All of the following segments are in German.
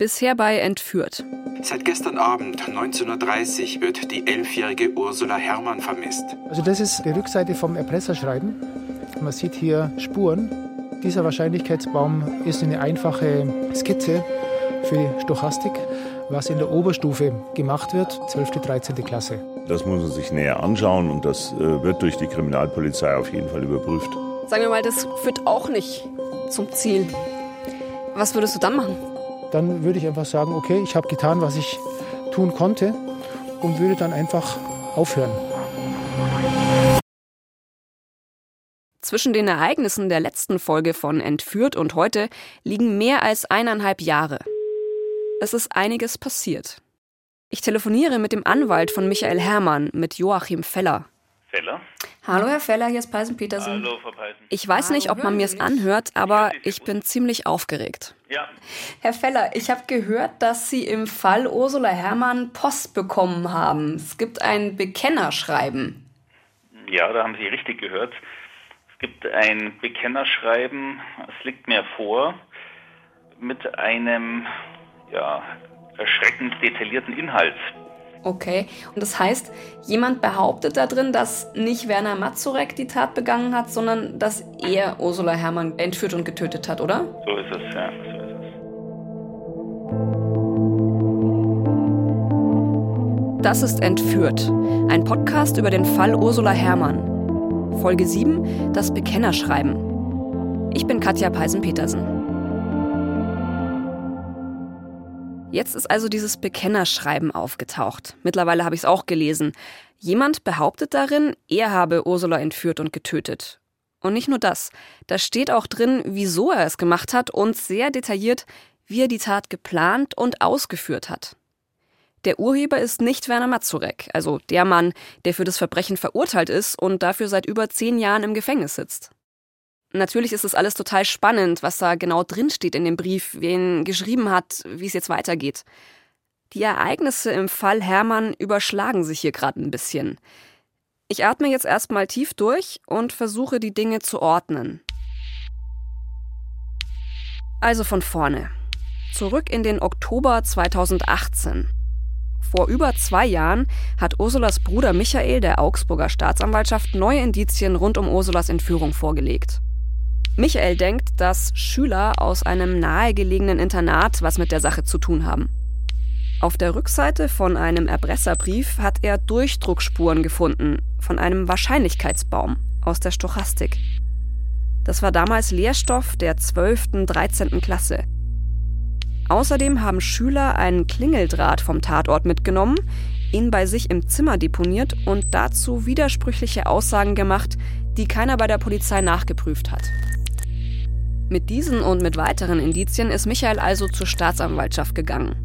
Bisher bei Entführt. Seit gestern Abend, 19.30 Uhr, wird die elfjährige Ursula Herrmann vermisst. Also das ist die Rückseite vom Erpresserschreiben. Man sieht hier Spuren. Dieser Wahrscheinlichkeitsbaum ist eine einfache Skizze für die Stochastik, was in der Oberstufe gemacht wird, 12. 13. Klasse. Das muss man sich näher anschauen und das äh, wird durch die Kriminalpolizei auf jeden Fall überprüft. Sagen wir mal, das führt auch nicht zum Ziel. Was würdest du dann machen? Dann würde ich einfach sagen, okay, ich habe getan, was ich tun konnte und würde dann einfach aufhören. Zwischen den Ereignissen der letzten Folge von Entführt und heute liegen mehr als eineinhalb Jahre. Es ist einiges passiert. Ich telefoniere mit dem Anwalt von Michael Herrmann, mit Joachim Feller. Feller? Hallo Herr Feller, hier ist Peisen Petersen. Hallo, Frau Peisen. Ich weiß nicht, ob man mir es anhört, aber ich bin ziemlich aufgeregt. Ja, Herr Feller, ich habe gehört, dass Sie im Fall Ursula Herrmann Post bekommen haben. Es gibt ein Bekennerschreiben. ja, da haben Sie richtig gehört. Es gibt ein Bekennerschreiben, es liegt mir vor, mit einem ja, erschreckend detaillierten Inhalt. Okay, und das heißt, jemand behauptet da drin, dass nicht Werner Mazurek die Tat begangen hat, sondern dass er Ursula Herrmann entführt und getötet hat, oder? So ist es, ja, so ist es. Das ist Entführt, ein Podcast über den Fall Ursula Herrmann. Folge 7, das Bekennerschreiben. Ich bin Katja Peisen-Petersen. Jetzt ist also dieses Bekennerschreiben aufgetaucht. Mittlerweile habe ich es auch gelesen. Jemand behauptet darin, er habe Ursula entführt und getötet. Und nicht nur das, da steht auch drin, wieso er es gemacht hat und sehr detailliert, wie er die Tat geplant und ausgeführt hat. Der Urheber ist nicht Werner Mazurek, also der Mann, der für das Verbrechen verurteilt ist und dafür seit über zehn Jahren im Gefängnis sitzt. Natürlich ist es alles total spannend, was da genau drinsteht in dem Brief, wer ihn geschrieben hat, wie es jetzt weitergeht. Die Ereignisse im Fall Hermann überschlagen sich hier gerade ein bisschen. Ich atme jetzt erstmal tief durch und versuche die Dinge zu ordnen. Also von vorne. Zurück in den Oktober 2018. Vor über zwei Jahren hat Ursulas Bruder Michael der Augsburger Staatsanwaltschaft neue Indizien rund um Ursulas Entführung vorgelegt. Michael denkt, dass Schüler aus einem nahegelegenen Internat was mit der Sache zu tun haben. Auf der Rückseite von einem Erpresserbrief hat er Durchdruckspuren gefunden von einem Wahrscheinlichkeitsbaum aus der Stochastik. Das war damals Lehrstoff der 12. 13. Klasse. Außerdem haben Schüler einen Klingeldraht vom Tatort mitgenommen, ihn bei sich im Zimmer deponiert und dazu widersprüchliche Aussagen gemacht, die keiner bei der Polizei nachgeprüft hat. Mit diesen und mit weiteren Indizien ist Michael also zur Staatsanwaltschaft gegangen.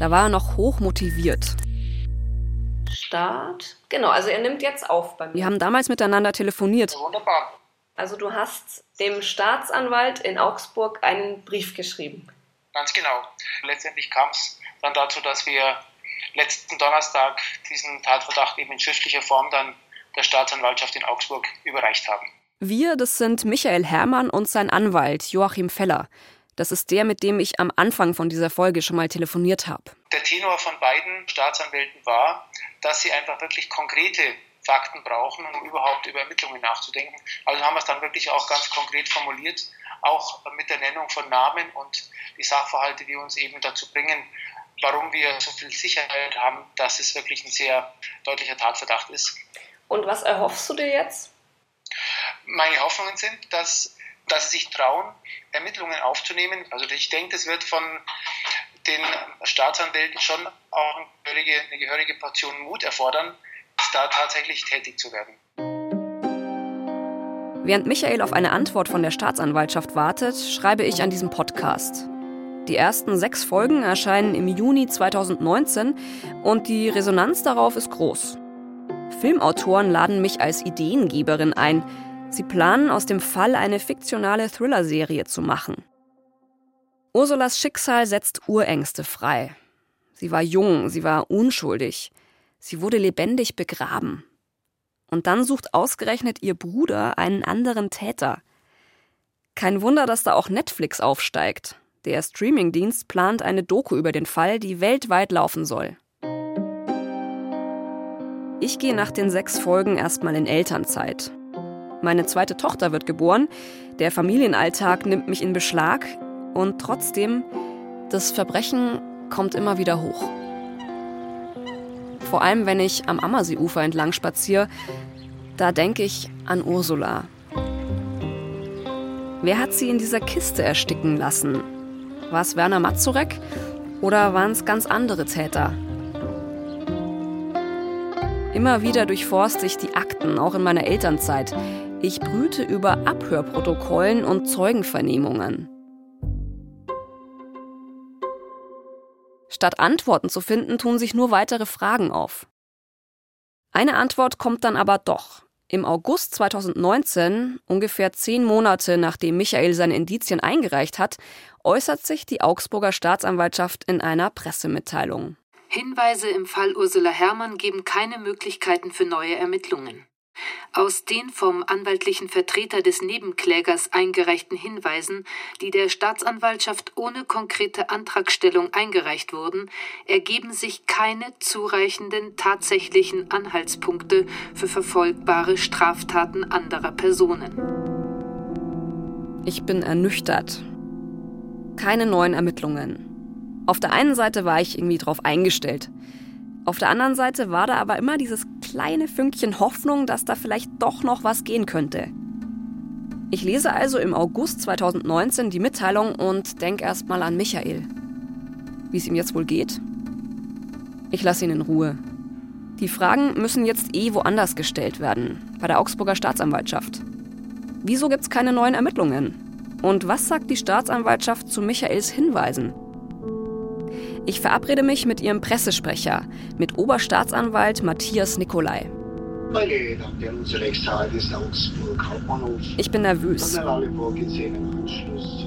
Da war er noch hoch motiviert. Start. Genau, also er nimmt jetzt auf bei mir. Wir haben damals miteinander telefoniert. Wunderbar. Also du hast dem Staatsanwalt in Augsburg einen Brief geschrieben. Ganz genau. Letztendlich kam es dann dazu, dass wir letzten Donnerstag diesen Tatverdacht eben in schriftlicher Form dann der Staatsanwaltschaft in Augsburg überreicht haben. Wir, das sind Michael Herrmann und sein Anwalt Joachim Feller. Das ist der, mit dem ich am Anfang von dieser Folge schon mal telefoniert habe. Der Tenor von beiden Staatsanwälten war, dass sie einfach wirklich konkrete Fakten brauchen, um überhaupt über Ermittlungen nachzudenken. Also haben wir es dann wirklich auch ganz konkret formuliert, auch mit der Nennung von Namen und die Sachverhalte, die uns eben dazu bringen, warum wir so viel Sicherheit haben, dass es wirklich ein sehr deutlicher Tatverdacht ist. Und was erhoffst du dir jetzt? Meine Hoffnungen sind, dass, dass sie sich trauen, Ermittlungen aufzunehmen. Also ich denke, das wird von den Staatsanwälten schon auch eine gehörige, eine gehörige Portion Mut erfordern, da tatsächlich tätig zu werden. Während Michael auf eine Antwort von der Staatsanwaltschaft wartet, schreibe ich an diesem Podcast. Die ersten sechs Folgen erscheinen im Juni 2019 und die Resonanz darauf ist groß. Filmautoren laden mich als Ideengeberin ein. Sie planen aus dem Fall eine fiktionale Thriller-Serie zu machen. Ursulas Schicksal setzt Urängste frei. Sie war jung, sie war unschuldig. Sie wurde lebendig begraben. Und dann sucht ausgerechnet ihr Bruder einen anderen Täter. Kein Wunder, dass da auch Netflix aufsteigt. Der Streamingdienst plant eine Doku über den Fall, die weltweit laufen soll. Ich gehe nach den sechs Folgen erstmal in Elternzeit. Meine zweite Tochter wird geboren, der Familienalltag nimmt mich in Beschlag und trotzdem, das Verbrechen kommt immer wieder hoch. Vor allem, wenn ich am Ammerseeufer entlang spaziere, da denke ich an Ursula. Wer hat sie in dieser Kiste ersticken lassen? War es Werner Mazurek oder waren es ganz andere Täter? Immer wieder durchforste ich die Akten, auch in meiner Elternzeit. Ich brüte über Abhörprotokollen und Zeugenvernehmungen. Statt Antworten zu finden, tun sich nur weitere Fragen auf. Eine Antwort kommt dann aber doch. Im August 2019, ungefähr zehn Monate nachdem Michael seine Indizien eingereicht hat, äußert sich die Augsburger Staatsanwaltschaft in einer Pressemitteilung. Hinweise im Fall Ursula Herrmann geben keine Möglichkeiten für neue Ermittlungen. Aus den vom anwaltlichen Vertreter des Nebenklägers eingereichten Hinweisen, die der Staatsanwaltschaft ohne konkrete Antragstellung eingereicht wurden, ergeben sich keine zureichenden tatsächlichen Anhaltspunkte für verfolgbare Straftaten anderer Personen. Ich bin ernüchtert. Keine neuen Ermittlungen. Auf der einen Seite war ich irgendwie drauf eingestellt. Auf der anderen Seite war da aber immer dieses kleine Fünkchen Hoffnung, dass da vielleicht doch noch was gehen könnte. Ich lese also im August 2019 die Mitteilung und denke erstmal an Michael. Wie es ihm jetzt wohl geht? Ich lasse ihn in Ruhe. Die Fragen müssen jetzt eh woanders gestellt werden, bei der Augsburger Staatsanwaltschaft. Wieso gibt es keine neuen Ermittlungen? Und was sagt die Staatsanwaltschaft zu Michaels Hinweisen? Ich verabrede mich mit ihrem Pressesprecher, mit Oberstaatsanwalt Matthias Nikolai. Ich bin nervös.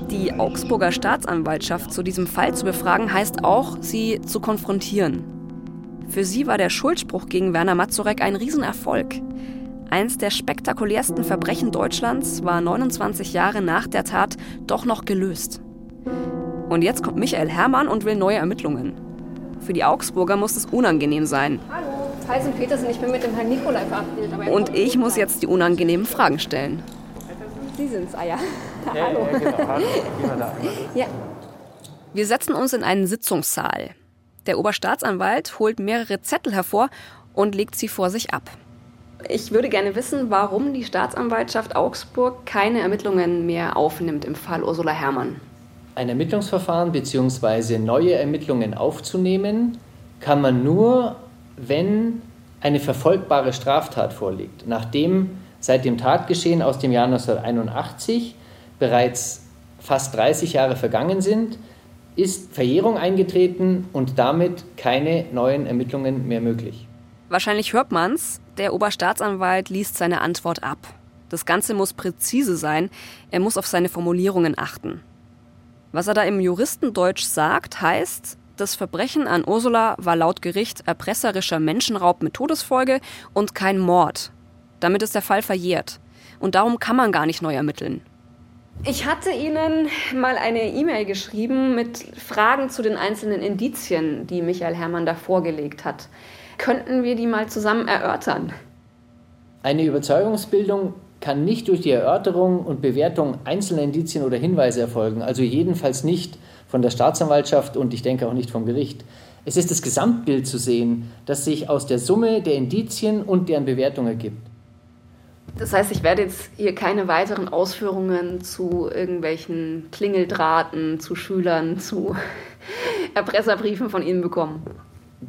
Die Augsburger Staatsanwaltschaft zu diesem Fall zu befragen, heißt auch, sie zu konfrontieren. Für sie war der Schuldspruch gegen Werner Mazurek ein Riesenerfolg. Eins der spektakulärsten Verbrechen Deutschlands war 29 Jahre nach der Tat doch noch gelöst. Und jetzt kommt Michael Herrmann und will neue Ermittlungen. Für die Augsburger muss es unangenehm sein. Hallo, Heisen Petersen, ich bin mit dem Herrn Nikolai verabredet. Und ich muss jetzt die unangenehmen Fragen stellen. Sie sind's, ah ja. Ja, Hallo. Ja, genau. Hallo. Gehen wir da. Ja. Wir setzen uns in einen Sitzungssaal. Der Oberstaatsanwalt holt mehrere Zettel hervor und legt sie vor sich ab. Ich würde gerne wissen, warum die Staatsanwaltschaft Augsburg keine Ermittlungen mehr aufnimmt im Fall Ursula Herrmann. Ein Ermittlungsverfahren bzw. neue Ermittlungen aufzunehmen, kann man nur, wenn eine verfolgbare Straftat vorliegt. Nachdem seit dem Tatgeschehen aus dem Jahr 1981 bereits fast 30 Jahre vergangen sind, ist Verjährung eingetreten und damit keine neuen Ermittlungen mehr möglich. Wahrscheinlich hört man's, der Oberstaatsanwalt liest seine Antwort ab. Das Ganze muss präzise sein, er muss auf seine Formulierungen achten. Was er da im Juristendeutsch sagt, heißt, das Verbrechen an Ursula war laut Gericht erpresserischer Menschenraub mit Todesfolge und kein Mord. Damit ist der Fall verjährt. Und darum kann man gar nicht neu ermitteln. Ich hatte Ihnen mal eine E-Mail geschrieben mit Fragen zu den einzelnen Indizien, die Michael Herrmann da vorgelegt hat. Könnten wir die mal zusammen erörtern? Eine Überzeugungsbildung kann nicht durch die Erörterung und Bewertung einzelner Indizien oder Hinweise erfolgen, also jedenfalls nicht von der Staatsanwaltschaft und ich denke auch nicht vom Gericht. Es ist das Gesamtbild zu sehen, das sich aus der Summe der Indizien und deren Bewertung ergibt. Das heißt, ich werde jetzt hier keine weiteren Ausführungen zu irgendwelchen Klingeldrahten, zu Schülern, zu Erpresserbriefen von Ihnen bekommen.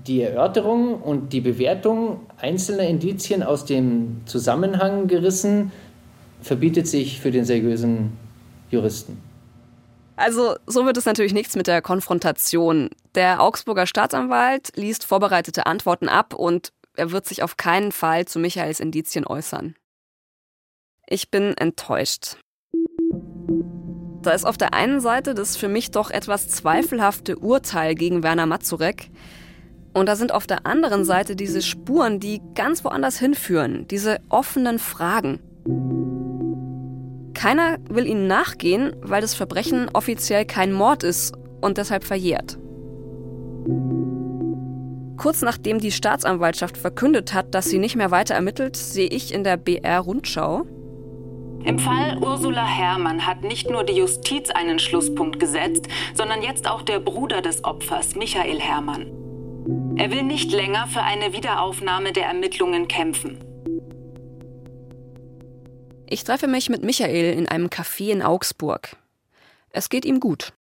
Die Erörterung und die Bewertung einzelner Indizien aus dem Zusammenhang gerissen verbietet sich für den seriösen Juristen. Also so wird es natürlich nichts mit der Konfrontation. Der Augsburger Staatsanwalt liest vorbereitete Antworten ab und er wird sich auf keinen Fall zu Michaels Indizien äußern. Ich bin enttäuscht. Da ist auf der einen Seite das für mich doch etwas zweifelhafte Urteil gegen Werner Mazurek. Und da sind auf der anderen Seite diese Spuren, die ganz woanders hinführen, diese offenen Fragen. Keiner will ihnen nachgehen, weil das Verbrechen offiziell kein Mord ist und deshalb verjährt. Kurz nachdem die Staatsanwaltschaft verkündet hat, dass sie nicht mehr weiter ermittelt, sehe ich in der BR Rundschau. Im Fall Ursula Herrmann hat nicht nur die Justiz einen Schlusspunkt gesetzt, sondern jetzt auch der Bruder des Opfers, Michael Herrmann. Er will nicht länger für eine Wiederaufnahme der Ermittlungen kämpfen. Ich treffe mich mit Michael in einem Café in Augsburg. Es geht ihm gut.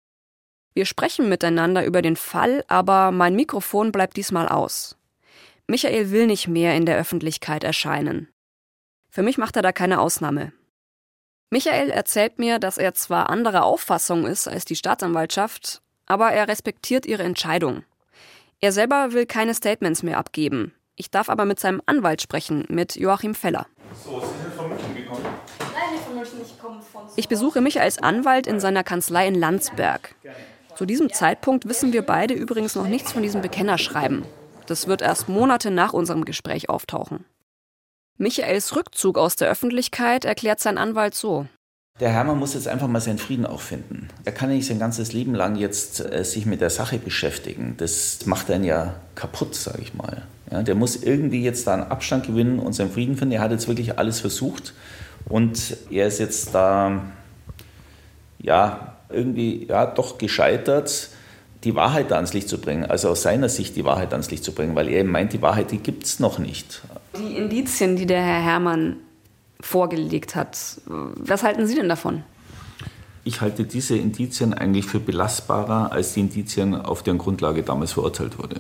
Wir sprechen miteinander über den Fall, aber mein Mikrofon bleibt diesmal aus. Michael will nicht mehr in der Öffentlichkeit erscheinen. Für mich macht er da keine Ausnahme. Michael erzählt mir, dass er zwar anderer Auffassung ist als die Staatsanwaltschaft, aber er respektiert ihre Entscheidung. Er selber will keine Statements mehr abgeben. Ich darf aber mit seinem Anwalt sprechen, mit Joachim Feller. So, Sie sind von München gekommen? Nein, nicht von München, ich komme von. Ich besuche mich als Anwalt in seiner Kanzlei in Landsberg. Zu diesem Zeitpunkt wissen wir beide übrigens noch nichts von diesem Bekennerschreiben. Das wird erst Monate nach unserem Gespräch auftauchen. Michaels Rückzug aus der Öffentlichkeit erklärt sein Anwalt so. Der Hermann muss jetzt einfach mal seinen Frieden auch finden. Er kann ja nicht sein ganzes Leben lang jetzt äh, sich mit der Sache beschäftigen. Das macht einen ja kaputt, sage ich mal. Ja, der muss irgendwie jetzt da einen Abstand gewinnen und seinen Frieden finden. Er hat jetzt wirklich alles versucht und er ist jetzt da, ja, irgendwie ja, doch gescheitert, die Wahrheit ans Licht zu bringen, also aus seiner Sicht die Wahrheit ans Licht zu bringen, weil er meint, die Wahrheit, die gibt es noch nicht. Die Indizien, die der Herr Herrmann vorgelegt hat, was halten Sie denn davon? Ich halte diese Indizien eigentlich für belastbarer als die Indizien, auf deren Grundlage damals verurteilt wurde.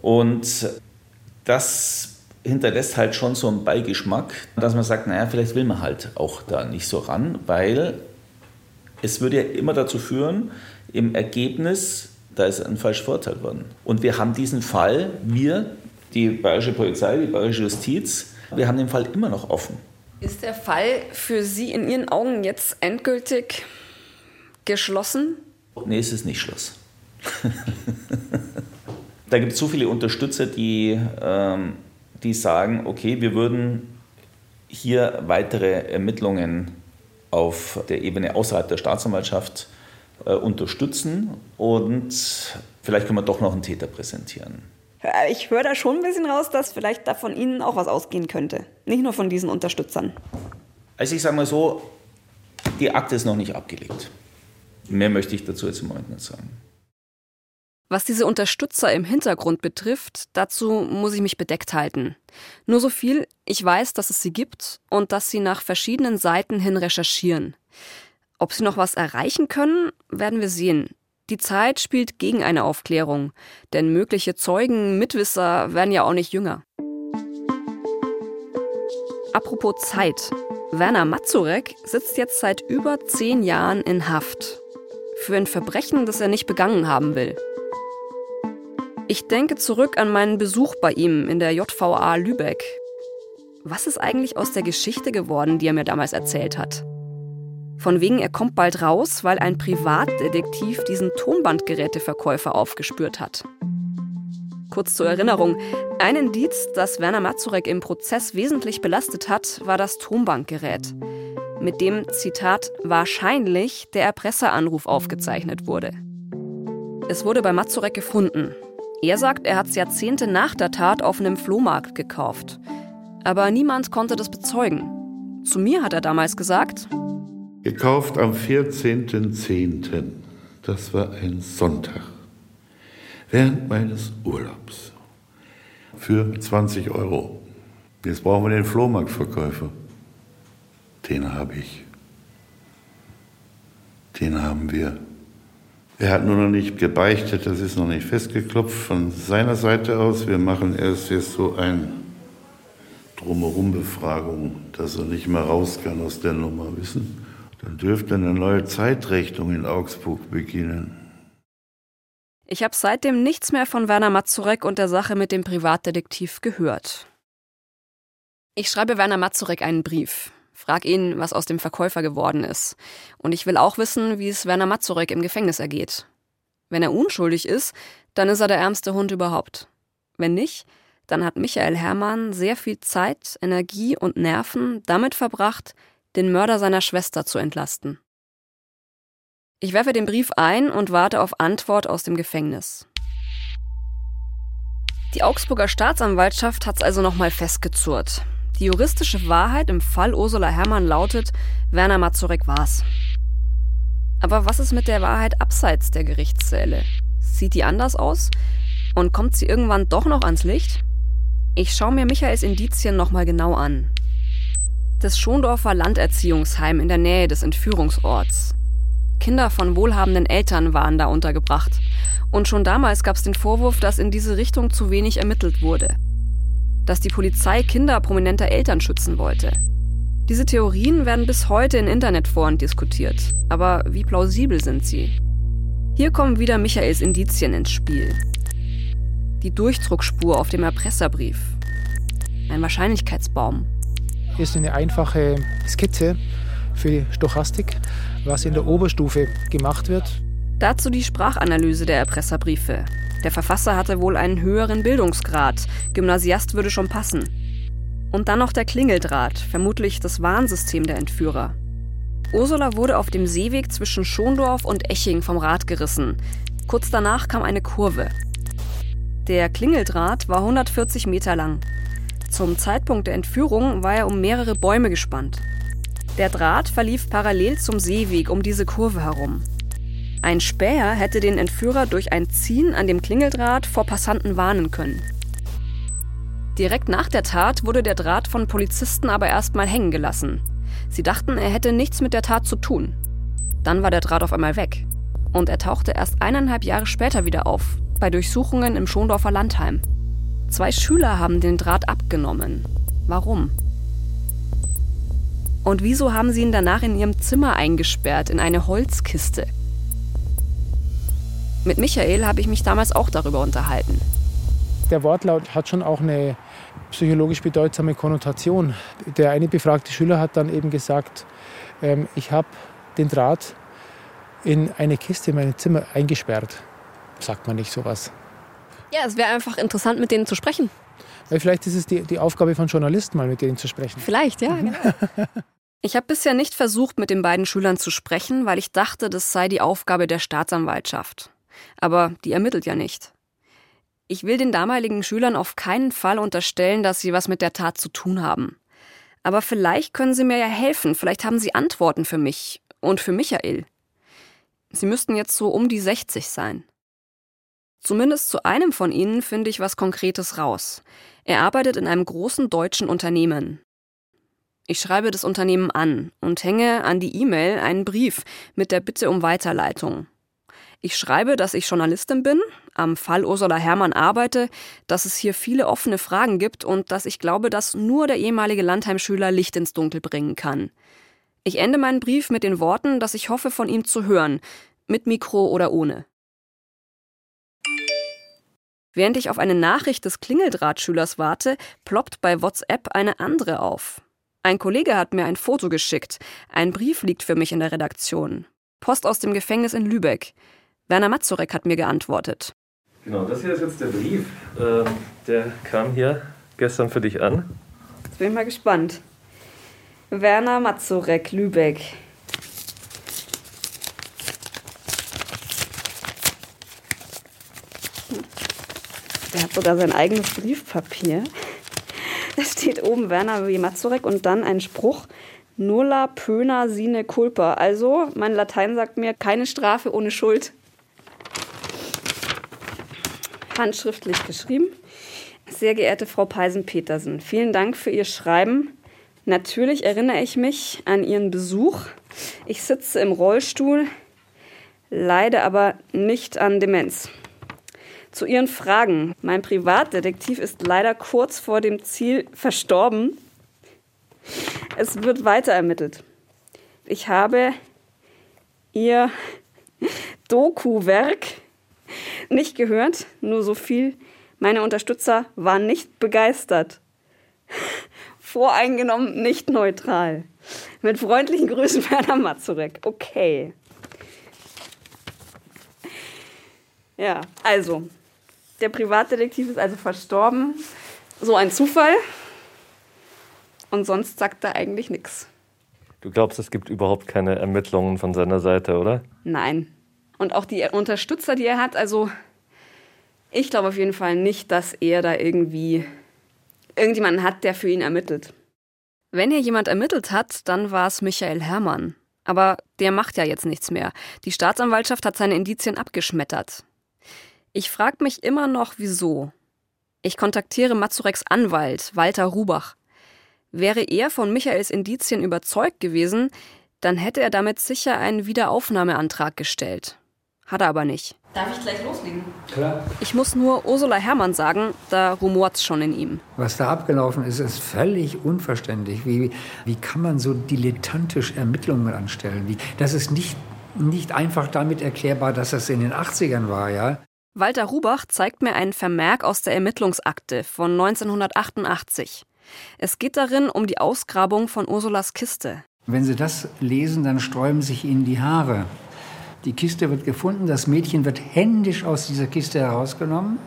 Und das hinterlässt halt schon so einen Beigeschmack, dass man sagt, naja, vielleicht will man halt auch da nicht so ran, weil es würde ja immer dazu führen, im Ergebnis, da ist ein falsch verurteilt worden. Und wir haben diesen Fall, wir, die bayerische Polizei, die bayerische Justiz, wir haben den Fall immer noch offen. Ist der Fall für Sie in Ihren Augen jetzt endgültig geschlossen? Nee, es ist nicht Schluss. da gibt es so viele Unterstützer, die, ähm, die sagen, okay, wir würden hier weitere Ermittlungen auf der Ebene außerhalb der Staatsanwaltschaft äh, unterstützen und vielleicht können wir doch noch einen Täter präsentieren. Ich höre da schon ein bisschen raus, dass vielleicht da von Ihnen auch was ausgehen könnte. Nicht nur von diesen Unterstützern. Also ich sage mal so, die Akte ist noch nicht abgelegt. Mehr möchte ich dazu jetzt im Moment nicht sagen. Was diese Unterstützer im Hintergrund betrifft, dazu muss ich mich bedeckt halten. Nur so viel, ich weiß, dass es sie gibt und dass sie nach verschiedenen Seiten hin recherchieren. Ob sie noch was erreichen können, werden wir sehen. Die Zeit spielt gegen eine Aufklärung, denn mögliche Zeugen, Mitwisser werden ja auch nicht jünger. Apropos Zeit. Werner Mazurek sitzt jetzt seit über zehn Jahren in Haft. Für ein Verbrechen, das er nicht begangen haben will. Ich denke zurück an meinen Besuch bei ihm in der JVA Lübeck. Was ist eigentlich aus der Geschichte geworden, die er mir damals erzählt hat? Von wegen, er kommt bald raus, weil ein Privatdetektiv diesen Tonbandgeräteverkäufer aufgespürt hat. Kurz zur Erinnerung, ein Indiz, das Werner Mazurek im Prozess wesentlich belastet hat, war das Tonbandgerät, mit dem, Zitat, wahrscheinlich der Erpresseranruf aufgezeichnet wurde. Es wurde bei Mazurek gefunden. Er sagt, er hat es Jahrzehnte nach der Tat auf einem Flohmarkt gekauft. Aber niemand konnte das bezeugen. Zu mir hat er damals gesagt, Gekauft am 14.10. Das war ein Sonntag. Während meines Urlaubs. Für 20 Euro. Jetzt brauchen wir den Flohmarktverkäufer. Den habe ich. Den haben wir. Er hat nur noch nicht gebeichtet, das ist noch nicht festgeklopft von seiner Seite aus. Wir machen erst jetzt so ein Drumherum-Befragung, dass er nicht mehr raus kann aus der Nummer, wissen. Dann dürfte eine neue Zeitrechnung in Augsburg beginnen. Ich habe seitdem nichts mehr von Werner Mazurek und der Sache mit dem Privatdetektiv gehört. Ich schreibe Werner Mazurek einen Brief, frag ihn, was aus dem Verkäufer geworden ist. Und ich will auch wissen, wie es Werner Mazurek im Gefängnis ergeht. Wenn er unschuldig ist, dann ist er der ärmste Hund überhaupt. Wenn nicht, dann hat Michael Herrmann sehr viel Zeit, Energie und Nerven damit verbracht, den Mörder seiner Schwester zu entlasten. Ich werfe den Brief ein und warte auf Antwort aus dem Gefängnis. Die Augsburger Staatsanwaltschaft hat es also nochmal festgezurrt. Die juristische Wahrheit im Fall Ursula Herrmann lautet, Werner Mazurek war's. Aber was ist mit der Wahrheit abseits der Gerichtssäle? Sieht die anders aus? Und kommt sie irgendwann doch noch ans Licht? Ich schaue mir Michaels Indizien nochmal genau an. Das Schondorfer Landerziehungsheim in der Nähe des Entführungsorts. Kinder von wohlhabenden Eltern waren da untergebracht. Und schon damals gab es den Vorwurf, dass in diese Richtung zu wenig ermittelt wurde. Dass die Polizei Kinder prominenter Eltern schützen wollte. Diese Theorien werden bis heute in Internetforen diskutiert. Aber wie plausibel sind sie? Hier kommen wieder Michaels Indizien ins Spiel. Die Durchdruckspur auf dem Erpresserbrief. Ein Wahrscheinlichkeitsbaum. Ist eine einfache Skizze für die Stochastik, was in der Oberstufe gemacht wird. Dazu die Sprachanalyse der Erpresserbriefe. Der Verfasser hatte wohl einen höheren Bildungsgrad. Gymnasiast würde schon passen. Und dann noch der Klingeldraht, vermutlich das Warnsystem der Entführer. Ursula wurde auf dem Seeweg zwischen Schondorf und Eching vom Rad gerissen. Kurz danach kam eine Kurve. Der Klingeldraht war 140 Meter lang. Zum Zeitpunkt der Entführung war er um mehrere Bäume gespannt. Der Draht verlief parallel zum Seeweg um diese Kurve herum. Ein Späher hätte den Entführer durch ein Ziehen an dem Klingeldraht vor Passanten warnen können. Direkt nach der Tat wurde der Draht von Polizisten aber erstmal hängen gelassen. Sie dachten, er hätte nichts mit der Tat zu tun. Dann war der Draht auf einmal weg. Und er tauchte erst eineinhalb Jahre später wieder auf, bei Durchsuchungen im Schondorfer Landheim. Zwei Schüler haben den Draht abgenommen. Warum? Und wieso haben sie ihn danach in ihrem Zimmer eingesperrt, in eine Holzkiste? Mit Michael habe ich mich damals auch darüber unterhalten. Der Wortlaut hat schon auch eine psychologisch bedeutsame Konnotation. Der eine befragte Schüler hat dann eben gesagt, ähm, ich habe den Draht in eine Kiste in meinem Zimmer eingesperrt. Sagt man nicht sowas. Ja, es wäre einfach interessant, mit denen zu sprechen. Weil vielleicht ist es die, die Aufgabe von Journalisten, mal mit denen zu sprechen. Vielleicht, ja, genau. Ich habe bisher nicht versucht, mit den beiden Schülern zu sprechen, weil ich dachte, das sei die Aufgabe der Staatsanwaltschaft. Aber die ermittelt ja nicht. Ich will den damaligen Schülern auf keinen Fall unterstellen, dass sie was mit der Tat zu tun haben. Aber vielleicht können sie mir ja helfen, vielleicht haben sie Antworten für mich und für Michael. Sie müssten jetzt so um die 60 sein. Zumindest zu einem von ihnen finde ich was Konkretes raus. Er arbeitet in einem großen deutschen Unternehmen. Ich schreibe das Unternehmen an und hänge an die E-Mail einen Brief mit der Bitte um Weiterleitung. Ich schreibe, dass ich Journalistin bin, am Fall Ursula Herrmann arbeite, dass es hier viele offene Fragen gibt und dass ich glaube, dass nur der ehemalige Landheimschüler Licht ins Dunkel bringen kann. Ich ende meinen Brief mit den Worten, dass ich hoffe, von ihm zu hören, mit Mikro oder ohne. Während ich auf eine Nachricht des Klingeldrahtschülers warte, ploppt bei WhatsApp eine andere auf. Ein Kollege hat mir ein Foto geschickt. Ein Brief liegt für mich in der Redaktion. Post aus dem Gefängnis in Lübeck. Werner Mazurek hat mir geantwortet. Genau, das hier ist jetzt der Brief. Äh, der kam hier gestern für dich an. Jetzt bin ich mal gespannt. Werner Mazurek, Lübeck. Der hat sogar sein eigenes Briefpapier. Da steht oben Werner W. Mazurek und dann ein Spruch. Nulla pöna sine culpa. Also, mein Latein sagt mir, keine Strafe ohne Schuld. Handschriftlich geschrieben. Sehr geehrte Frau Peisen-Petersen, vielen Dank für Ihr Schreiben. Natürlich erinnere ich mich an Ihren Besuch. Ich sitze im Rollstuhl, leide aber nicht an Demenz. Zu Ihren Fragen. Mein Privatdetektiv ist leider kurz vor dem Ziel verstorben. Es wird weiter ermittelt. Ich habe Ihr Doku-Werk nicht gehört, nur so viel. Meine Unterstützer waren nicht begeistert. Voreingenommen, nicht neutral. Mit freundlichen Grüßen, Werner Mazurek. Okay. Ja, also, der Privatdetektiv ist also verstorben. So ein Zufall. Und sonst sagt er eigentlich nichts. Du glaubst, es gibt überhaupt keine Ermittlungen von seiner Seite, oder? Nein. Und auch die Unterstützer, die er hat, also ich glaube auf jeden Fall nicht, dass er da irgendwie irgendjemanden hat, der für ihn ermittelt. Wenn hier jemand ermittelt hat, dann war es Michael Herrmann. Aber der macht ja jetzt nichts mehr. Die Staatsanwaltschaft hat seine Indizien abgeschmettert. Ich frage mich immer noch, wieso. Ich kontaktiere Mazureks Anwalt, Walter Rubach. Wäre er von Michaels Indizien überzeugt gewesen, dann hätte er damit sicher einen Wiederaufnahmeantrag gestellt. Hat er aber nicht. Darf ich gleich loslegen? Klar. Ich muss nur Ursula Herrmann sagen, da rumort's schon in ihm. Was da abgelaufen ist, ist völlig unverständlich. Wie, wie kann man so dilettantisch Ermittlungen anstellen? Wie, das ist nicht, nicht einfach damit erklärbar, dass das in den 80ern war, ja? Walter Rubach zeigt mir einen Vermerk aus der Ermittlungsakte von 1988. Es geht darin um die Ausgrabung von Ursulas Kiste. Wenn Sie das lesen, dann sträuben sich Ihnen die Haare. Die Kiste wird gefunden, das Mädchen wird händisch aus dieser Kiste herausgenommen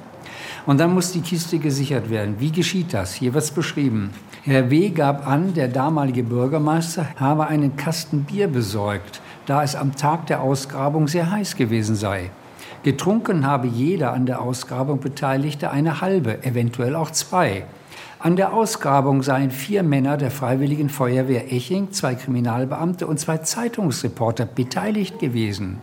und dann muss die Kiste gesichert werden. Wie geschieht das? Hier wird es beschrieben. Herr W. gab an, der damalige Bürgermeister habe einen Kasten Bier besorgt, da es am Tag der Ausgrabung sehr heiß gewesen sei. Getrunken habe jeder an der Ausgrabung Beteiligte eine halbe, eventuell auch zwei. An der Ausgrabung seien vier Männer der Freiwilligen Feuerwehr Eching, zwei Kriminalbeamte und zwei Zeitungsreporter beteiligt gewesen.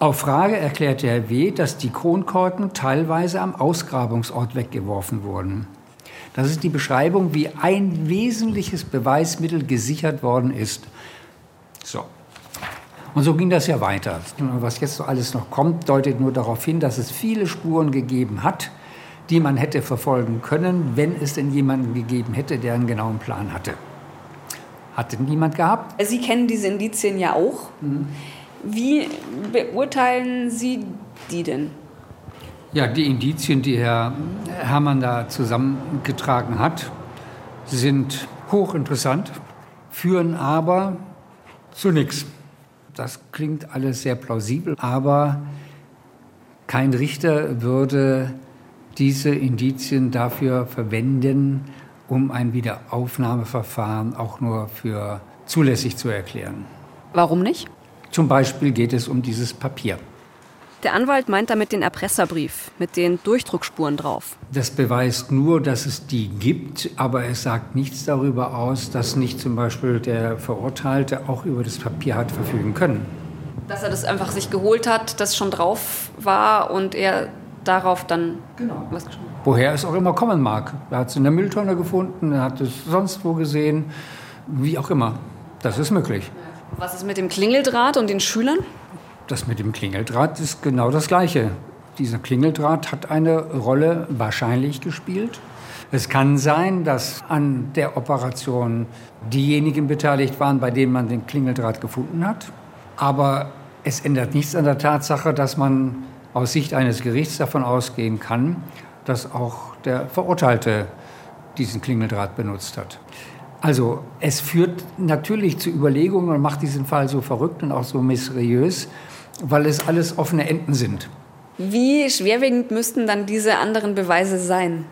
Auf Frage erklärte Herr W., dass die Kronkorken teilweise am Ausgrabungsort weggeworfen wurden. Das ist die Beschreibung, wie ein wesentliches Beweismittel gesichert worden ist. So. Und so ging das ja weiter. Was jetzt so alles noch kommt, deutet nur darauf hin, dass es viele Spuren gegeben hat, die man hätte verfolgen können, wenn es denn jemanden gegeben hätte, der einen genauen Plan hatte. Hatte niemand gehabt? Sie kennen diese Indizien ja auch. Mhm. Wie beurteilen Sie die denn? Ja, die Indizien, die Herr Herrmann da zusammengetragen hat, sind hochinteressant, führen aber zu nichts. Das klingt alles sehr plausibel, aber kein Richter würde diese Indizien dafür verwenden, um ein Wiederaufnahmeverfahren auch nur für zulässig zu erklären. Warum nicht? Zum Beispiel geht es um dieses Papier. Der Anwalt meint damit den Erpresserbrief mit den Durchdruckspuren drauf. Das beweist nur, dass es die gibt, aber es sagt nichts darüber aus, dass nicht zum Beispiel der Verurteilte auch über das Papier hat verfügen können. Dass er das einfach sich geholt hat, das schon drauf war und er darauf dann genau. was geschrieben hat. Woher es auch immer kommen mag. Er hat es in der Mülltonne gefunden, er hat es sonst wo gesehen, wie auch immer. Das ist möglich. Was ist mit dem Klingeldraht und den Schülern? Das mit dem Klingeldraht ist genau das Gleiche. Dieser Klingeldraht hat eine Rolle wahrscheinlich gespielt. Es kann sein, dass an der Operation diejenigen beteiligt waren, bei denen man den Klingeldraht gefunden hat. Aber es ändert nichts an der Tatsache, dass man aus Sicht eines Gerichts davon ausgehen kann, dass auch der Verurteilte diesen Klingeldraht benutzt hat. Also es führt natürlich zu Überlegungen und macht diesen Fall so verrückt und auch so mysteriös, weil es alles offene Enden sind. Wie schwerwiegend müssten dann diese anderen Beweise sein,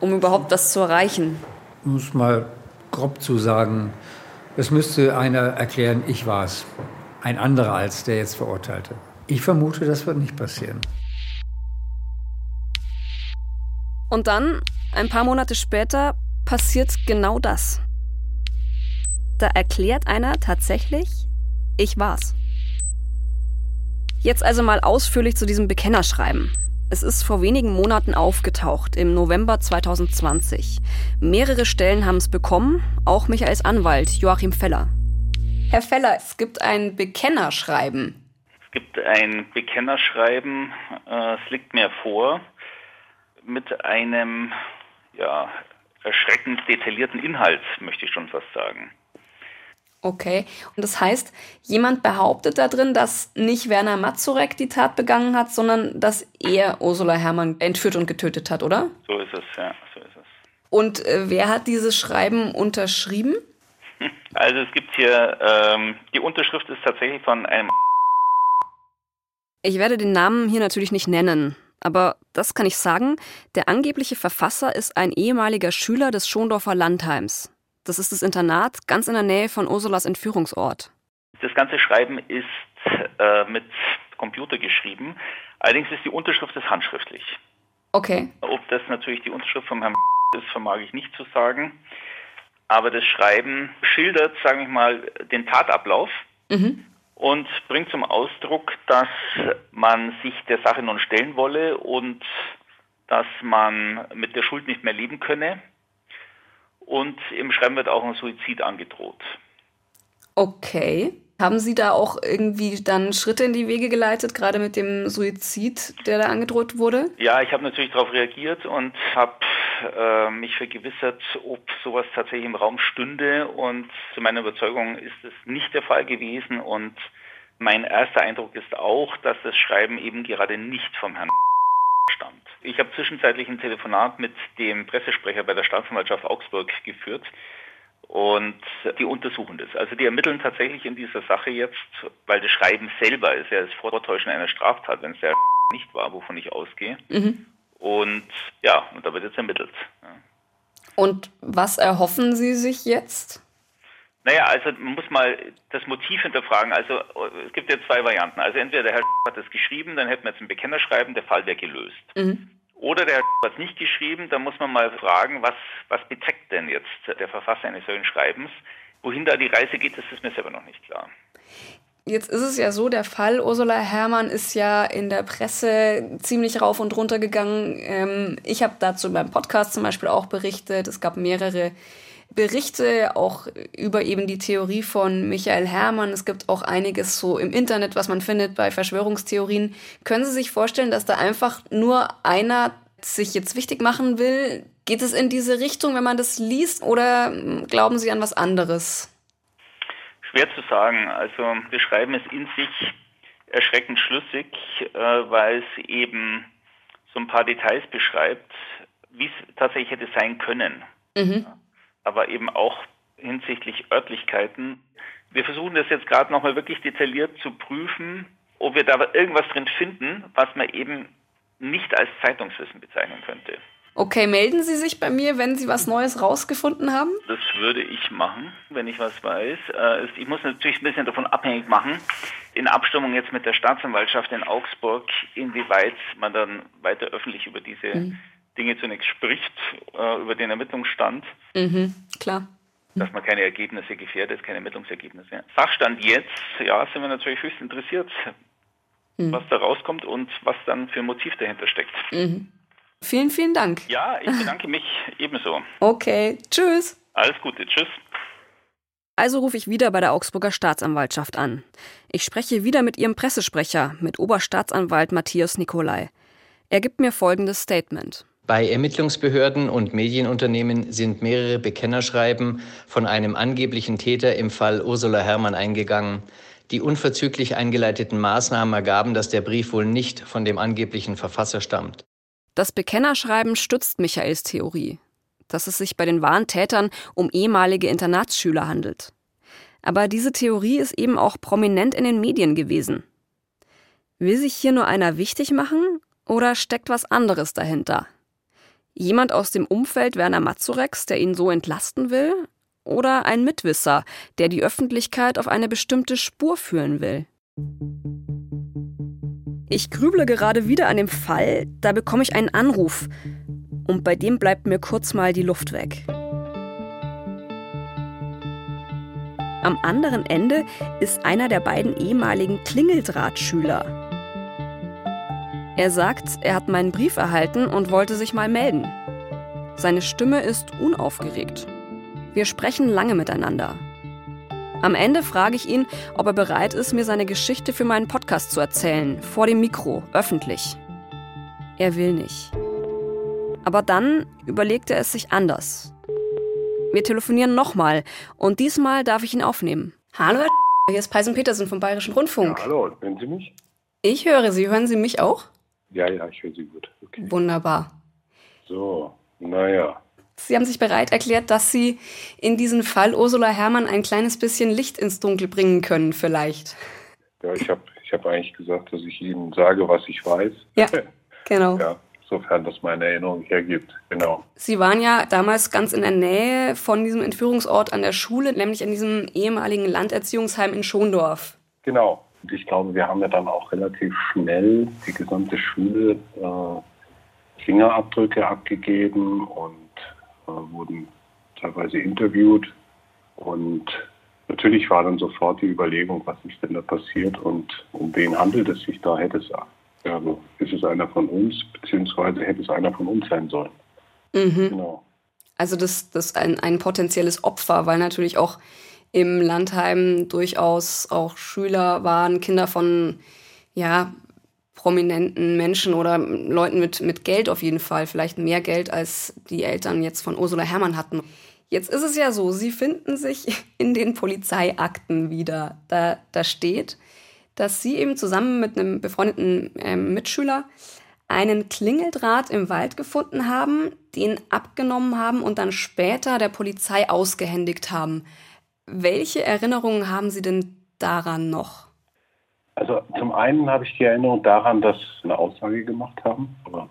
um überhaupt das zu erreichen? Um es mal grob zu sagen, es müsste einer erklären, ich war es. Ein anderer als der jetzt Verurteilte. Ich vermute, das wird nicht passieren. Und dann, ein paar Monate später, passiert genau das. Da erklärt einer tatsächlich, ich war's. Jetzt also mal ausführlich zu diesem Bekennerschreiben. Es ist vor wenigen Monaten aufgetaucht, im November 2020. Mehrere Stellen haben es bekommen, auch Michaels Anwalt Joachim Feller. Herr Feller, es gibt ein Bekennerschreiben. Es gibt ein Bekennerschreiben, äh, es liegt mir vor, mit einem ja, erschreckend detaillierten Inhalt, möchte ich schon fast sagen. Okay. Und das heißt, jemand behauptet da drin, dass nicht Werner Mazurek die Tat begangen hat, sondern dass er Ursula Herrmann entführt und getötet hat, oder? So ist es, ja, so ist es. Und äh, wer hat dieses Schreiben unterschrieben? Also es gibt hier, ähm, die Unterschrift ist tatsächlich von einem. Ich werde den Namen hier natürlich nicht nennen, aber das kann ich sagen, der angebliche Verfasser ist ein ehemaliger Schüler des Schondorfer Landheims. Das ist das Internat ganz in der Nähe von Ursulas Entführungsort. Das ganze Schreiben ist äh, mit Computer geschrieben. Allerdings ist die Unterschrift ist handschriftlich. Okay. Ob das natürlich die Unterschrift von Herrn ist, vermag ich nicht zu sagen. Aber das Schreiben schildert, sagen wir mal, den Tatablauf mhm. und bringt zum Ausdruck, dass man sich der Sache nun stellen wolle und dass man mit der Schuld nicht mehr leben könne. Und im Schreiben wird auch ein Suizid angedroht. Okay. Haben Sie da auch irgendwie dann Schritte in die Wege geleitet, gerade mit dem Suizid, der da angedroht wurde? Ja, ich habe natürlich darauf reagiert und habe äh, mich vergewissert, ob sowas tatsächlich im Raum stünde. Und zu meiner Überzeugung ist es nicht der Fall gewesen. Und mein erster Eindruck ist auch, dass das Schreiben eben gerade nicht vom Herrn stammt. Ich habe zwischenzeitlich ein Telefonat mit dem Pressesprecher bei der Staatsanwaltschaft Augsburg geführt und die untersuchen das. Also die ermitteln tatsächlich in dieser Sache jetzt, weil das Schreiben selber ist ja das Vortäuschen einer Straftat, wenn es der nicht war, wovon ich ausgehe. Mhm. Und ja, und da wird jetzt ermittelt. Ja. Und was erhoffen Sie sich jetzt? Naja, also man muss mal das Motiv hinterfragen. Also es gibt ja zwei Varianten. Also entweder der Herr hat das geschrieben, dann hätten wir jetzt ein Bekennerschreiben, der Fall wäre gelöst. Mhm. Oder der hat es nicht geschrieben, da muss man mal fragen, was, was bezweckt denn jetzt der Verfasser eines solchen Schreibens? Wohin da die Reise geht, das ist mir selber noch nicht klar. Jetzt ist es ja so, der Fall Ursula Herrmann ist ja in der Presse ziemlich rauf und runter gegangen. Ähm, ich habe dazu beim Podcast zum Beispiel auch berichtet. Es gab mehrere Berichte auch über eben die Theorie von Michael Herrmann. Es gibt auch einiges so im Internet, was man findet bei Verschwörungstheorien. Können Sie sich vorstellen, dass da einfach nur einer sich jetzt wichtig machen will? Geht es in diese Richtung, wenn man das liest, oder glauben Sie an was anderes? Schwer zu sagen. Also das Schreiben ist in sich erschreckend schlüssig, äh, weil es eben so ein paar Details beschreibt, wie es tatsächlich hätte sein können. Mhm aber eben auch hinsichtlich Örtlichkeiten. Wir versuchen das jetzt gerade nochmal wirklich detailliert zu prüfen, ob wir da irgendwas drin finden, was man eben nicht als Zeitungswissen bezeichnen könnte. Okay, melden Sie sich bei mir, wenn Sie was Neues rausgefunden haben? Das würde ich machen, wenn ich was weiß. Äh, ich muss natürlich ein bisschen davon abhängig machen, in Abstimmung jetzt mit der Staatsanwaltschaft in Augsburg, inwieweit man dann weiter öffentlich über diese mhm. Dinge zunächst spricht, äh, über den Ermittlungsstand. Mhm, klar. Dass man keine Ergebnisse gefährdet, keine Ermittlungsergebnisse. Sachstand jetzt, ja, sind wir natürlich höchst interessiert, mhm. was da rauskommt und was dann für ein Motiv dahinter steckt. Mhm. Vielen, vielen Dank. Ja, ich bedanke mich ebenso. Okay, tschüss. Alles Gute, tschüss. Also rufe ich wieder bei der Augsburger Staatsanwaltschaft an. Ich spreche wieder mit ihrem Pressesprecher, mit Oberstaatsanwalt Matthias Nicolai. Er gibt mir folgendes Statement. Bei Ermittlungsbehörden und Medienunternehmen sind mehrere Bekennerschreiben von einem angeblichen Täter im Fall Ursula Herrmann eingegangen. Die unverzüglich eingeleiteten Maßnahmen ergaben, dass der Brief wohl nicht von dem angeblichen Verfasser stammt. Das Bekennerschreiben stützt Michaels Theorie, dass es sich bei den wahren Tätern um ehemalige Internatsschüler handelt. Aber diese Theorie ist eben auch prominent in den Medien gewesen. Will sich hier nur einer wichtig machen oder steckt was anderes dahinter? Jemand aus dem Umfeld Werner Mazurex, der ihn so entlasten will? Oder ein Mitwisser, der die Öffentlichkeit auf eine bestimmte Spur führen will? Ich grüble gerade wieder an dem Fall, da bekomme ich einen Anruf. Und bei dem bleibt mir kurz mal die Luft weg. Am anderen Ende ist einer der beiden ehemaligen Klingeldrahtschüler. Er sagt, er hat meinen Brief erhalten und wollte sich mal melden. Seine Stimme ist unaufgeregt. Wir sprechen lange miteinander. Am Ende frage ich ihn, ob er bereit ist, mir seine Geschichte für meinen Podcast zu erzählen, vor dem Mikro, öffentlich. Er will nicht. Aber dann überlegt er es sich anders. Wir telefonieren nochmal und diesmal darf ich ihn aufnehmen. Hallo, Herr hier ist Peisen Petersen vom Bayerischen Rundfunk. Ja, hallo, hören Sie mich? Ich höre Sie. Hören Sie mich auch? Ja, ja, ich höre Sie gut. Okay. Wunderbar. So, naja. Sie haben sich bereit erklärt, dass Sie in diesem Fall Ursula Herrmann ein kleines bisschen Licht ins Dunkel bringen können, vielleicht. Ja, ich habe ich hab eigentlich gesagt, dass ich Ihnen sage, was ich weiß. Ja, genau. ja, sofern das meine Erinnerung hergibt. Genau. Sie waren ja damals ganz in der Nähe von diesem Entführungsort an der Schule, nämlich an diesem ehemaligen Landerziehungsheim in Schondorf. Genau. Und ich glaube, wir haben ja dann auch relativ schnell die gesamte Schule äh, Fingerabdrücke abgegeben und äh, wurden teilweise interviewt. Und natürlich war dann sofort die Überlegung, was ist denn da passiert und um wen handelt es sich da, hätte es also ist es einer von uns, beziehungsweise hätte es einer von uns sein sollen. Mhm. Genau. Also das, das ein, ein potenzielles Opfer, weil natürlich auch im Landheim durchaus auch Schüler waren, Kinder von ja, prominenten Menschen oder Leuten mit, mit Geld auf jeden Fall, vielleicht mehr Geld als die Eltern jetzt von Ursula Herrmann hatten. Jetzt ist es ja so, sie finden sich in den Polizeiakten wieder. Da, da steht, dass sie eben zusammen mit einem befreundeten äh, Mitschüler einen Klingeldraht im Wald gefunden haben, den abgenommen haben und dann später der Polizei ausgehändigt haben. Welche Erinnerungen haben Sie denn daran noch? Also zum einen habe ich die Erinnerung daran, dass wir eine Aussage gemacht haben, aber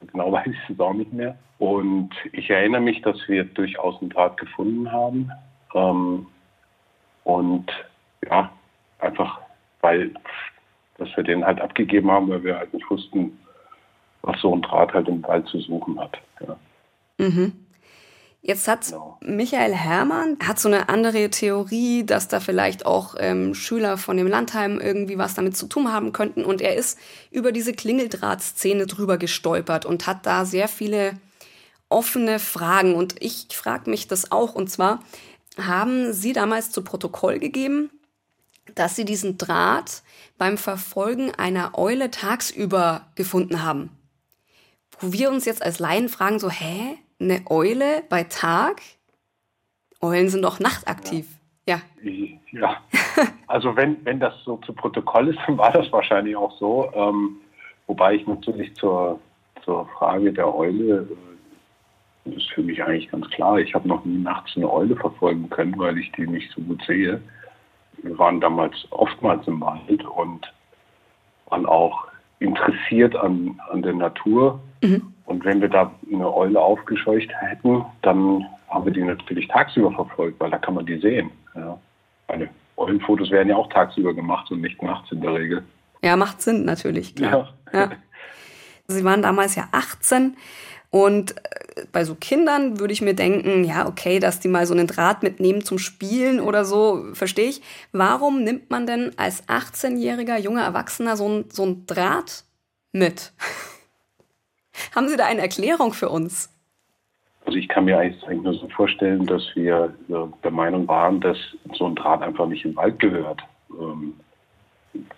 genau weiß ich es auch nicht mehr. Und ich erinnere mich, dass wir durchaus einen Draht gefunden haben. Ähm, und ja, einfach, weil dass wir den halt abgegeben haben, weil wir halt nicht wussten, was so ein Draht halt im Wald zu suchen hat. Ja. Mhm. Jetzt hat genau. Michael Herrmann hat so eine andere Theorie, dass da vielleicht auch ähm, Schüler von dem Landheim irgendwie was damit zu tun haben könnten. Und er ist über diese Klingeldrahtszene drüber gestolpert und hat da sehr viele offene Fragen. Und ich frage mich das auch. Und zwar haben Sie damals zu Protokoll gegeben, dass Sie diesen Draht beim Verfolgen einer Eule tagsüber gefunden haben. Wo wir uns jetzt als Laien fragen, so, hä? Eine Eule bei Tag? Eulen sind doch nachtaktiv. Ja. Ja. Also wenn, wenn das so zu Protokoll ist, dann war das wahrscheinlich auch so. Ähm, wobei ich natürlich zur, zur Frage der Eule, äh, das ist für mich eigentlich ganz klar. Ich habe noch nie nachts eine Eule verfolgen können, weil ich die nicht so gut sehe. Wir waren damals oftmals im Wald und waren auch interessiert an, an der Natur. Mhm. Und wenn wir da eine Eule aufgescheucht hätten, dann haben wir die natürlich tagsüber verfolgt, weil da kann man die sehen. Ja. Meine Eulenfotos werden ja auch tagsüber gemacht und nicht nachts in der Regel. Ja, macht Sinn natürlich. Klar. Ja. ja. Sie waren damals ja 18 und äh, bei so Kindern würde ich mir denken, ja, okay, dass die mal so einen Draht mitnehmen zum Spielen oder so, verstehe ich. Warum nimmt man denn als 18-jähriger junger Erwachsener so ein, so ein Draht mit? Haben Sie da eine Erklärung für uns? Also ich kann mir eigentlich nur so vorstellen, dass wir der Meinung waren, dass so ein Draht einfach nicht im Wald gehört. Ähm,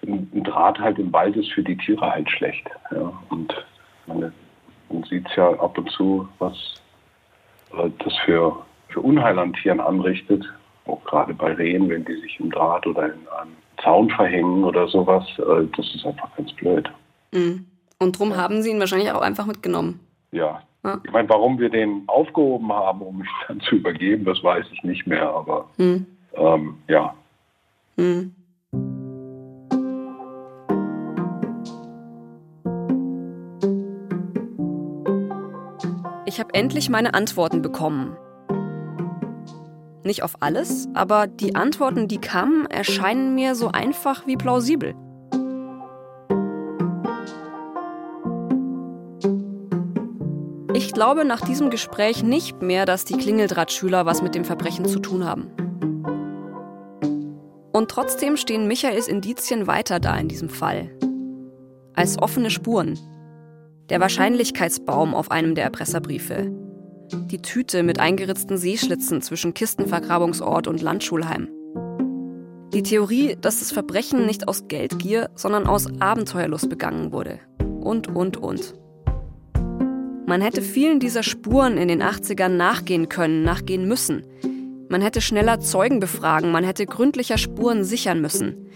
ein Draht halt im Wald ist für die Tiere halt schlecht. Ja. Und man sieht es ja ab und zu, was äh, das für, für Unheil an Tieren anrichtet. Auch gerade bei Rehen, wenn die sich im Draht oder in einem Zaun verhängen oder sowas. Äh, das ist einfach ganz blöd. Mhm. Und drum haben sie ihn wahrscheinlich auch einfach mitgenommen. Ja. ja. Ich meine, warum wir den aufgehoben haben, um ihn dann zu übergeben, das weiß ich nicht mehr, aber hm. ähm, ja. Hm. Ich habe endlich meine Antworten bekommen. Nicht auf alles, aber die Antworten, die kamen, erscheinen mir so einfach wie plausibel. Ich glaube nach diesem Gespräch nicht mehr, dass die Klingeldrahtschüler was mit dem Verbrechen zu tun haben. Und trotzdem stehen Michaels Indizien weiter da in diesem Fall. Als offene Spuren. Der Wahrscheinlichkeitsbaum auf einem der Erpresserbriefe. Die Tüte mit eingeritzten Seeschlitzen zwischen Kistenvergrabungsort und Landschulheim. Die Theorie, dass das Verbrechen nicht aus Geldgier, sondern aus Abenteuerlust begangen wurde. Und, und, und. Man hätte vielen dieser Spuren in den 80ern nachgehen können, nachgehen müssen. Man hätte schneller Zeugen befragen, man hätte gründlicher Spuren sichern müssen.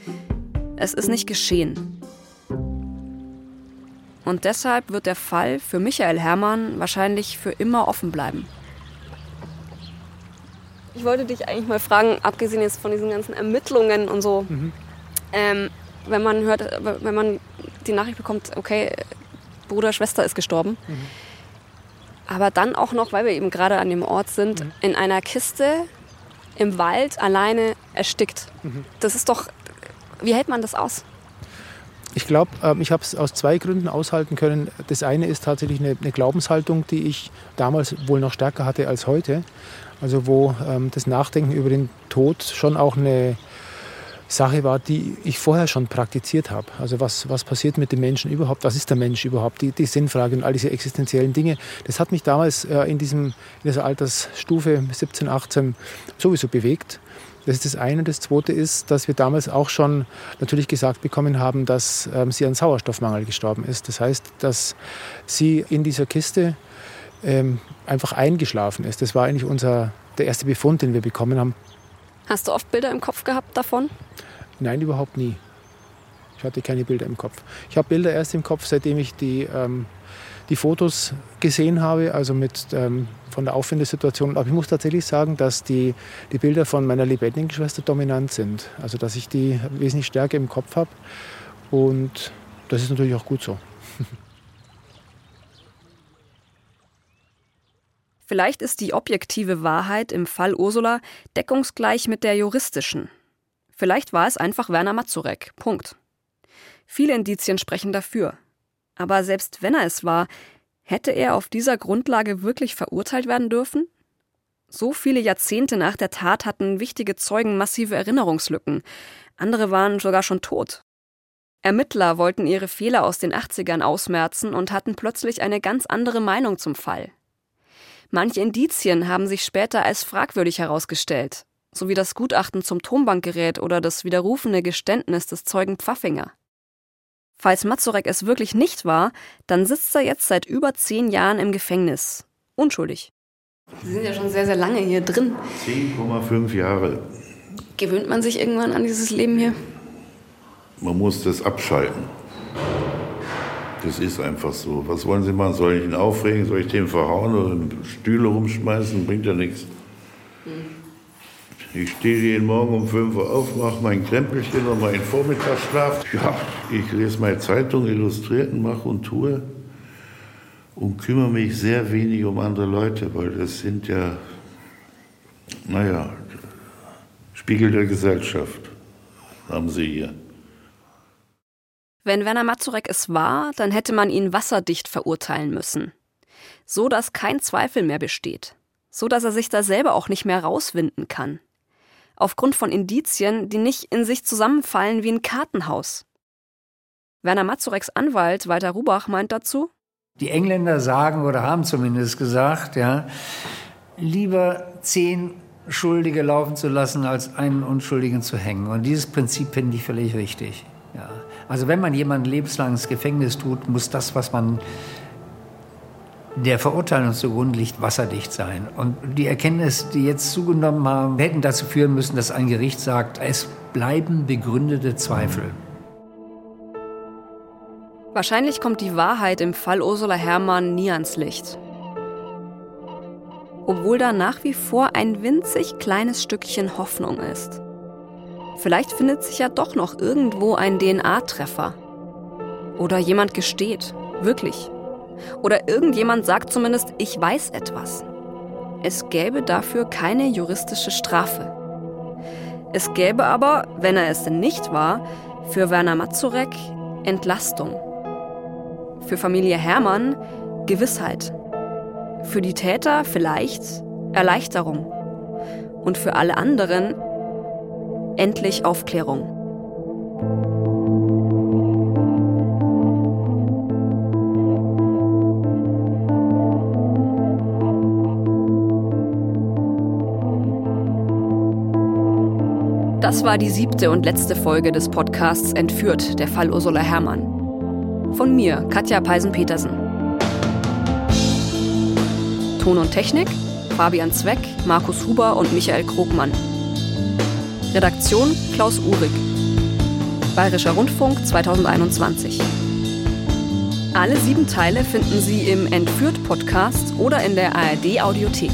Es ist nicht geschehen. Und deshalb wird der Fall für Michael Herrmann wahrscheinlich für immer offen bleiben. Ich wollte dich eigentlich mal fragen, abgesehen jetzt von diesen ganzen Ermittlungen und so, mhm. ähm, wenn man hört, wenn man die Nachricht bekommt, okay, Bruder, Schwester ist gestorben. Mhm. Aber dann auch noch, weil wir eben gerade an dem Ort sind, mhm. in einer Kiste im Wald alleine erstickt. Mhm. Das ist doch, wie hält man das aus? Ich glaube, ähm, ich habe es aus zwei Gründen aushalten können. Das eine ist tatsächlich eine, eine, Glaubenshaltung, die ich damals wohl noch stärker hatte als heute. Also wo ähm, das Nachdenken über den Tod schon auch eine Sache war, die ich vorher schon praktiziert habe. Also was, was passiert mit dem Menschen überhaupt? Was ist der Mensch überhaupt? Die, die Sinnfrage und all diese existenziellen Dinge. Das hat mich damals äh, in, diesem, in dieser Altersstufe 17, 18 sowieso bewegt. Das ist das eine. Das zweite ist, dass wir damals auch schon natürlich gesagt bekommen haben, dass ähm, sie an Sauerstoffmangel gestorben ist. Das heißt, dass sie in dieser Kiste ähm, einfach eingeschlafen ist. Das war eigentlich unser, der erste Befund, den wir bekommen haben. Hast du oft Bilder im Kopf gehabt davon? Nein, überhaupt nie. Ich hatte keine Bilder im Kopf. Ich habe Bilder erst im Kopf, seitdem ich die, ähm, die Fotos gesehen habe, also mit, ähm, von der Auffindesituation. Aber ich muss tatsächlich sagen, dass die, die Bilder von meiner lebendigen Schwester dominant sind. Also dass ich die wesentlich stärker im Kopf habe. Und das ist natürlich auch gut so. Vielleicht ist die objektive Wahrheit im Fall Ursula deckungsgleich mit der juristischen. Vielleicht war es einfach Werner Mazurek. Punkt. Viele Indizien sprechen dafür. Aber selbst wenn er es war, hätte er auf dieser Grundlage wirklich verurteilt werden dürfen? So viele Jahrzehnte nach der Tat hatten wichtige Zeugen massive Erinnerungslücken. Andere waren sogar schon tot. Ermittler wollten ihre Fehler aus den 80ern ausmerzen und hatten plötzlich eine ganz andere Meinung zum Fall. Manche Indizien haben sich später als fragwürdig herausgestellt, sowie das Gutachten zum Tonbankgerät oder das widerrufene Geständnis des Zeugen Pfaffinger. Falls Mazurek es wirklich nicht war, dann sitzt er jetzt seit über zehn Jahren im Gefängnis. Unschuldig. Sie sind ja schon sehr, sehr lange hier drin. 10,5 Jahre. Gewöhnt man sich irgendwann an dieses Leben hier? Man muss das abschalten. Das ist einfach so. Was wollen Sie machen? Soll ich ihn aufregen? Soll ich den verhauen oder Stühle rumschmeißen? Bringt ja nichts. Ich stehe jeden Morgen um 5 Uhr auf, mache mein Krempelchen und meinen Vormittagsschlaf. Ja, ich lese meine Zeitung, Illustrierten, mache und tue und kümmere mich sehr wenig um andere Leute, weil das sind ja, naja, Spiegel der Gesellschaft haben Sie hier. Wenn Werner Mazurek es war, dann hätte man ihn wasserdicht verurteilen müssen. So dass kein Zweifel mehr besteht. So dass er sich da selber auch nicht mehr rauswinden kann. Aufgrund von Indizien, die nicht in sich zusammenfallen wie ein Kartenhaus. Werner Mazureks Anwalt Walter Rubach meint dazu, die Engländer sagen oder haben zumindest gesagt, ja, lieber zehn Schuldige laufen zu lassen, als einen Unschuldigen zu hängen. Und dieses Prinzip finde ich völlig richtig. Ja. Also wenn man jemanden lebenslang ins Gefängnis tut, muss das, was man der Verurteilung zugrunde liegt, wasserdicht sein. Und die Erkenntnisse, die jetzt zugenommen haben, hätten dazu führen müssen, dass ein Gericht sagt, es bleiben begründete Zweifel. Wahrscheinlich kommt die Wahrheit im Fall Ursula Herrmann nie ans Licht. Obwohl da nach wie vor ein winzig kleines Stückchen Hoffnung ist. Vielleicht findet sich ja doch noch irgendwo ein DNA-Treffer. Oder jemand gesteht, wirklich. Oder irgendjemand sagt zumindest, ich weiß etwas. Es gäbe dafür keine juristische Strafe. Es gäbe aber, wenn er es denn nicht war, für Werner Mazurek Entlastung. Für Familie Hermann Gewissheit. Für die Täter vielleicht Erleichterung. Und für alle anderen endlich Aufklärung. Das war die siebte und letzte Folge des Podcasts Entführt, der Fall Ursula Herrmann. Von mir, Katja Peisen-Petersen. Ton und Technik, Fabian Zweck, Markus Huber und Michael Krogmann. Redaktion Klaus Uhrig. Bayerischer Rundfunk 2021. Alle sieben Teile finden Sie im Entführt Podcast oder in der ARD Audiothek.